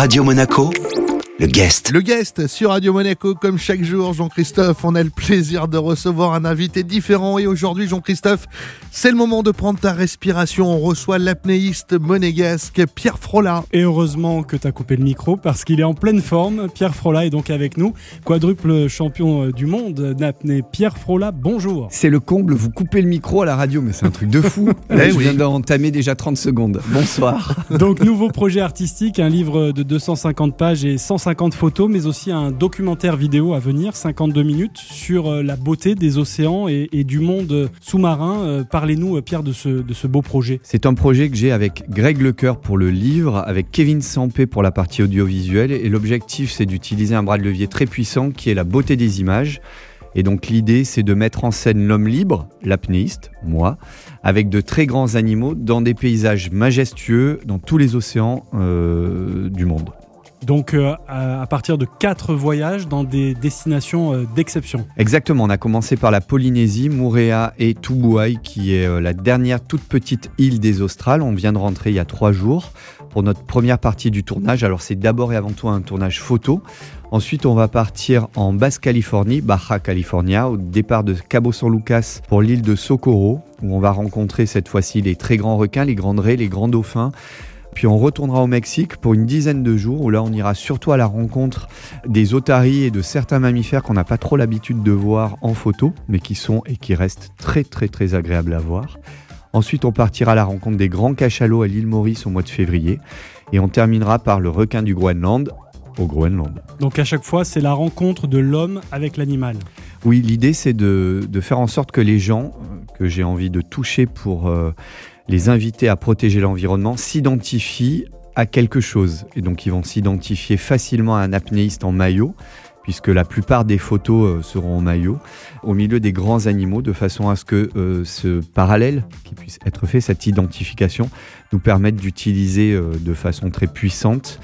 Radio Monaco, le guest. Le guest sur Radio Monaco, comme chaque jour, Jean-Christophe, on a le plaisir de recevoir un invité différent. Et aujourd'hui, Jean-Christophe, c'est le moment de prendre ta respiration. On reçoit l'apnéiste monégasque Pierre Frola. Et heureusement que tu as coupé le micro parce qu'il est en pleine forme. Pierre Frola est donc avec nous, quadruple champion euh, du monde d'apnée. Pierre Frola, bonjour. C'est le comble, vous coupez le micro à la radio, mais c'est un truc de fou. Eh Je oui. viens d'entamer déjà 30 secondes. Bonsoir. Donc, nouveau projet artistique, un livre de 250 pages et 150 photos, mais aussi un documentaire vidéo à venir, 52 minutes, sur euh, la beauté des océans et, du monde sous-marin. Euh, Parlez-nous, euh, Pierre, de ce, beau projet. C'est un projet que j'ai avec Greg Lecoeur pour le livre, avec Kevin Sampé pour la partie audiovisuelle. Et l'objectif, c'est d'utiliser un bras de levier très puissant qui est la beauté des images. Et donc l'idée, c'est de mettre en scène l'homme libre, l'apnéiste, moi, avec de très grands animaux dans des paysages majestueux dans tous les océans euh, du monde. Donc, euh, à, partir de quatre voyages dans des destinations euh, d'exception. Exactement, on a commencé par la Polynésie, Moorea et Tubuai, qui est euh, la dernière toute petite île des Australes. On vient de rentrer il y a trois jours pour notre première partie du tournage. Alors c'est d'abord et avant tout un tournage photo. Ensuite, on va partir en Basse-Californie, Baja California, au départ de Cabo San Lucas pour l'île de Socorro, où on va rencontrer cette fois-ci les très grands requins, les grandes raies, les grands dauphins. Puis on retournera au Mexique pour une dizaine de jours où là on ira surtout à la rencontre des otaries et de certains mammifères qu'on n'a pas trop l'habitude de voir en photo, mais qui sont et qui restent très très très agréables à voir. Ensuite on partira à la rencontre des grands cachalots à l'île Maurice au mois de février. Et on terminera par le requin du Groenland au Groenland. Donc, à chaque fois, c'est la rencontre de l'homme avec l'animal. Oui, l'idée c'est de, de faire en sorte que les gens que j'ai envie de toucher pour euh, les inviter à protéger l'environnement s'identifient à quelque chose. Et donc ils vont s'identifier facilement à un apnéiste en maillot, puisque la plupart des photos euh, seront en maillot, au milieu des grands animaux, de façon à ce que euh, ce parallèle qui puisse être fait, cette identification, nous permette d'utiliser de façon très puissante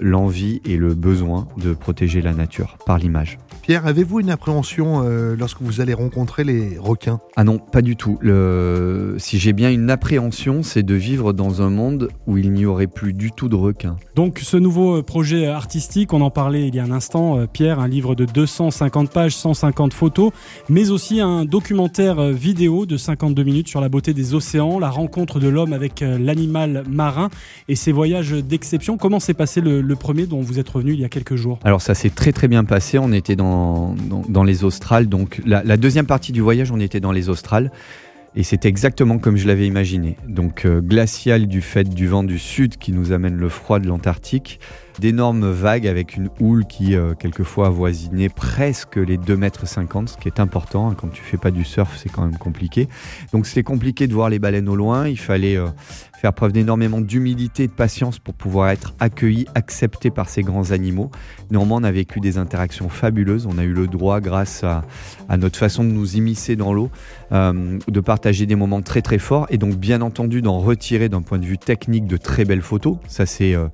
l'envie et le besoin de protéger la nature par l'image. Pierre, avez-vous une appréhension euh, lorsque vous allez rencontrer les requins? Ah non, pas du tout. Le... Si j'ai bien une appréhension, c'est de vivre dans un monde où il n'y aurait plus du tout de requins. Donc ce nouveau euh, projet artistique, on en parlait il y a un instant, euh, Pierre, un livre de 250 pages, 150 photos, mais aussi un documentaire vidéo de 52 minutes sur la beauté des océans, la rencontre de l'homme avec l'animal marin et ses voyages d'exception. Comment s'est passé le, le premier dont vous êtes revenu il y a quelques jours? Alors ça s'est très très bien passé. On était dans, dans, les Australes. Donc la, la deuxième partie du voyage, on était dans les Australes. Et c'était exactement comme je l'avais imaginé. Donc euh, glacial du fait du vent du sud qui nous amène le froid de l'Antarctique. D'énormes vagues avec une houle qui euh, quelquefois avoisinait presque les 2,50 mètres, ce qui est important. hein. Quand tu fais pas du surf, c'est quand même compliqué. Donc c'était compliqué de voir les baleines au loin. Il fallait euh, faire preuve d'énormément d'humilité et de patience pour pouvoir être accueilli, accepté par ces grands animaux. Néanmoins, on a vécu des interactions fabuleuses. On a eu le droit, grâce à, notre façon de nous immiscer dans l'eau, euh, de partager des moments très très forts et donc bien entendu d'en retirer d'un point de vue technique de très belles photos. Ça c'est euh,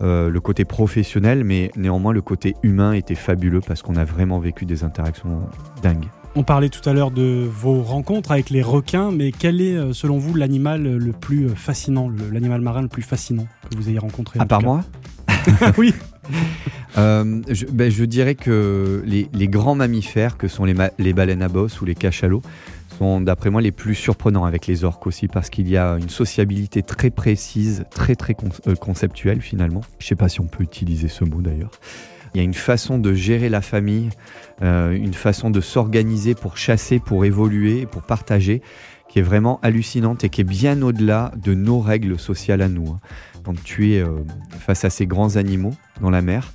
euh, le côté professionnel, mais néanmoins le côté humain était fabuleux parce qu'on a vraiment vécu des interactions dingues. On parlait tout à l'heure de vos rencontres avec les requins, mais quel est euh, selon vous l'animal le plus euh, fascinant, l'animal marin le plus fascinant que vous ayez rencontré en À part moi Oui. Euh, je, ben, je dirais que les, les grands mammifères, que sont les, ma- les baleines à bosse ou les cachalots, sont d'après moi les plus surprenants avec les orques aussi, parce qu'il y a une sociabilité très précise, très très con- euh, conceptuelle finalement. Je sais pas si on peut utiliser ce mot d'ailleurs. Il y a une façon de gérer la famille, euh, une façon de s'organiser pour chasser, pour évoluer, pour partager, qui est vraiment hallucinante et qui est bien au-delà de nos règles sociales à nous. hein. Quand tu es euh, face à ces grands animaux dans la mer,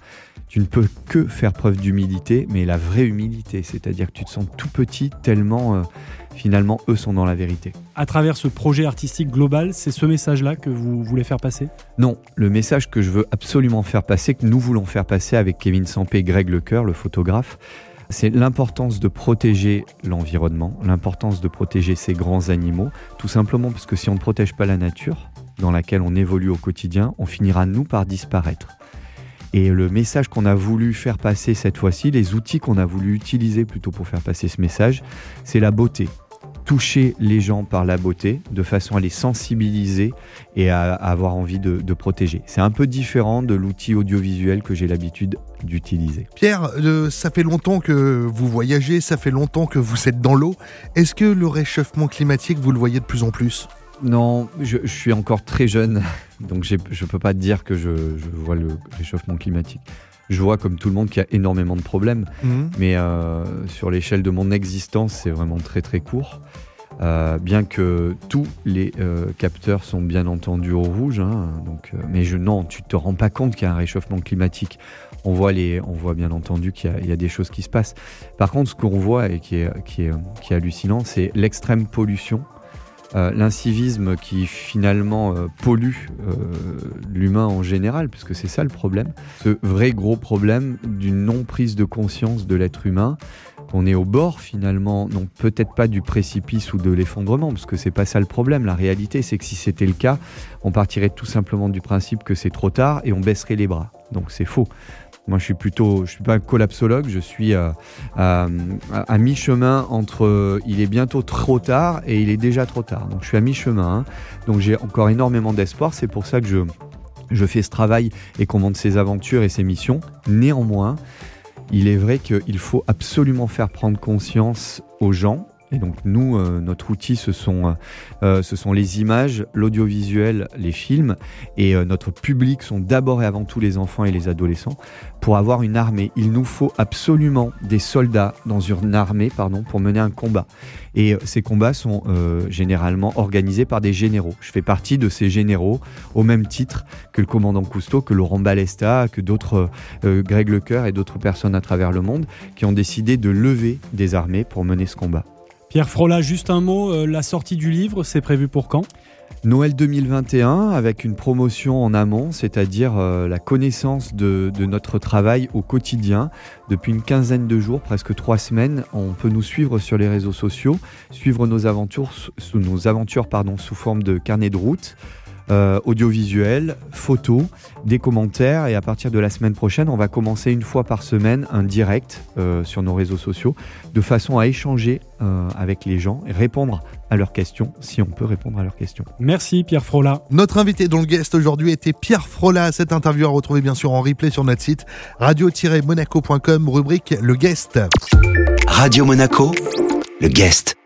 tu ne peux que faire preuve d'humilité, mais la vraie humilité, c'est-à-dire que tu te sens tout petit tellement euh, finalement eux sont dans la vérité. À travers ce projet artistique global, c'est ce message-là que vous voulez faire passer? Non, le message que je veux absolument faire passer, que nous voulons faire passer avec Kevin Sampé et Greg Lecoeur, le photographe, c'est l'importance de protéger l'environnement, l'importance de protéger ces grands animaux, tout simplement parce que si on ne protège pas la nature dans laquelle on évolue au quotidien, on finira nous par disparaître. Et le message qu'on a voulu faire passer cette fois-ci, les outils qu'on a voulu utiliser plutôt pour faire passer ce message, c'est la beauté. toucher les gens par la beauté, de façon à les sensibiliser et à, avoir envie de, protéger. C'est un peu différent de l'outil audiovisuel que j'ai l'habitude d'utiliser. Pierre, euh, ça fait longtemps que vous voyagez, ça fait longtemps que vous êtes dans l'eau. Est-ce que le réchauffement climatique, vous le voyez de plus en plus? Non, je, suis encore très jeune, donc je ne peux pas dire que je, vois le réchauffement climatique. Je vois comme tout le monde qu'il y a énormément de problèmes, mhm. mais euh, sur l'échelle de mon existence, c'est vraiment très très court. Euh, bien que tous les euh, capteurs sont bien entendu au rouge, hein, donc, mais je, non, tu te rends pas compte qu'il y a un réchauffement climatique. On voit, les, on voit bien entendu qu'il y, y, a des choses qui se passent. Par contre, ce qu'on voit et qui est, qui est, qui est hallucinant, c'est l'extrême pollution euh, l'incivisme qui finalement euh, pollue euh, l'humain en général, puisque c'est ça le problème, ce vrai gros problème d'une non-prise de conscience de l'être humain, qu'on est au bord finalement, non peut-être pas du précipice ou de l'effondrement, parce que c'est pas ça le problème. La réalité, c'est que si c'était le cas, on partirait tout simplement du principe que c'est trop tard et on baisserait les bras. Donc c'est faux. Moi, je suis plutôt, je suis pas un collapsologue, je suis à, mi-chemin entre euh, il est bientôt trop tard et il est déjà trop tard. Donc, je suis à mi-chemin. Hein. Donc, j'ai encore énormément d'espoir. C'est pour ça que je, je fais ce travail et qu'on monte ses aventures et ses missions. Néanmoins, il est vrai qu'il faut absolument faire prendre conscience aux gens et donc nous, euh, notre outil, ce sont, euh, euh, ce sont les images, l'audiovisuel, les films, et notre public sont d'abord et avant tout les enfants et les adolescents. Pour avoir une armée, il nous faut absolument des soldats dans une armée pardon, pour mener un combat. Et ces combats sont généralement organisés par des généraux. Je fais partie de ces généraux au même titre que le commandant Cousteau, que Laurent Balesta, que d'autres, Greg Lecoeur et d'autres personnes à travers le monde qui ont décidé de lever des armées pour mener ce combat. Pierre Frola, juste un mot, euh, la sortie du livre, c'est prévu pour quand? Noël 2021 avec une promotion en amont, c'est-à-dire euh, la connaissance de, notre travail au quotidien. Depuis une quinzaine de jours, presque trois semaines, on peut nous suivre sur les réseaux sociaux, suivre nos aventures, sous, forme de carnet de route. Euh, audiovisuel, photos, des commentaires et à partir de la semaine prochaine, on va commencer une fois par semaine un direct euh, sur nos réseaux sociaux de façon à échanger euh, avec les gens et répondre à leurs questions si on peut répondre à leurs questions. Merci Pierre Frola. Notre invité dont le guest aujourd'hui était Pierre Frola. Cette interview à retrouver bien sûr en replay sur notre site radio-monaco.com rubrique Le Guest. Radio Monaco, le Guest.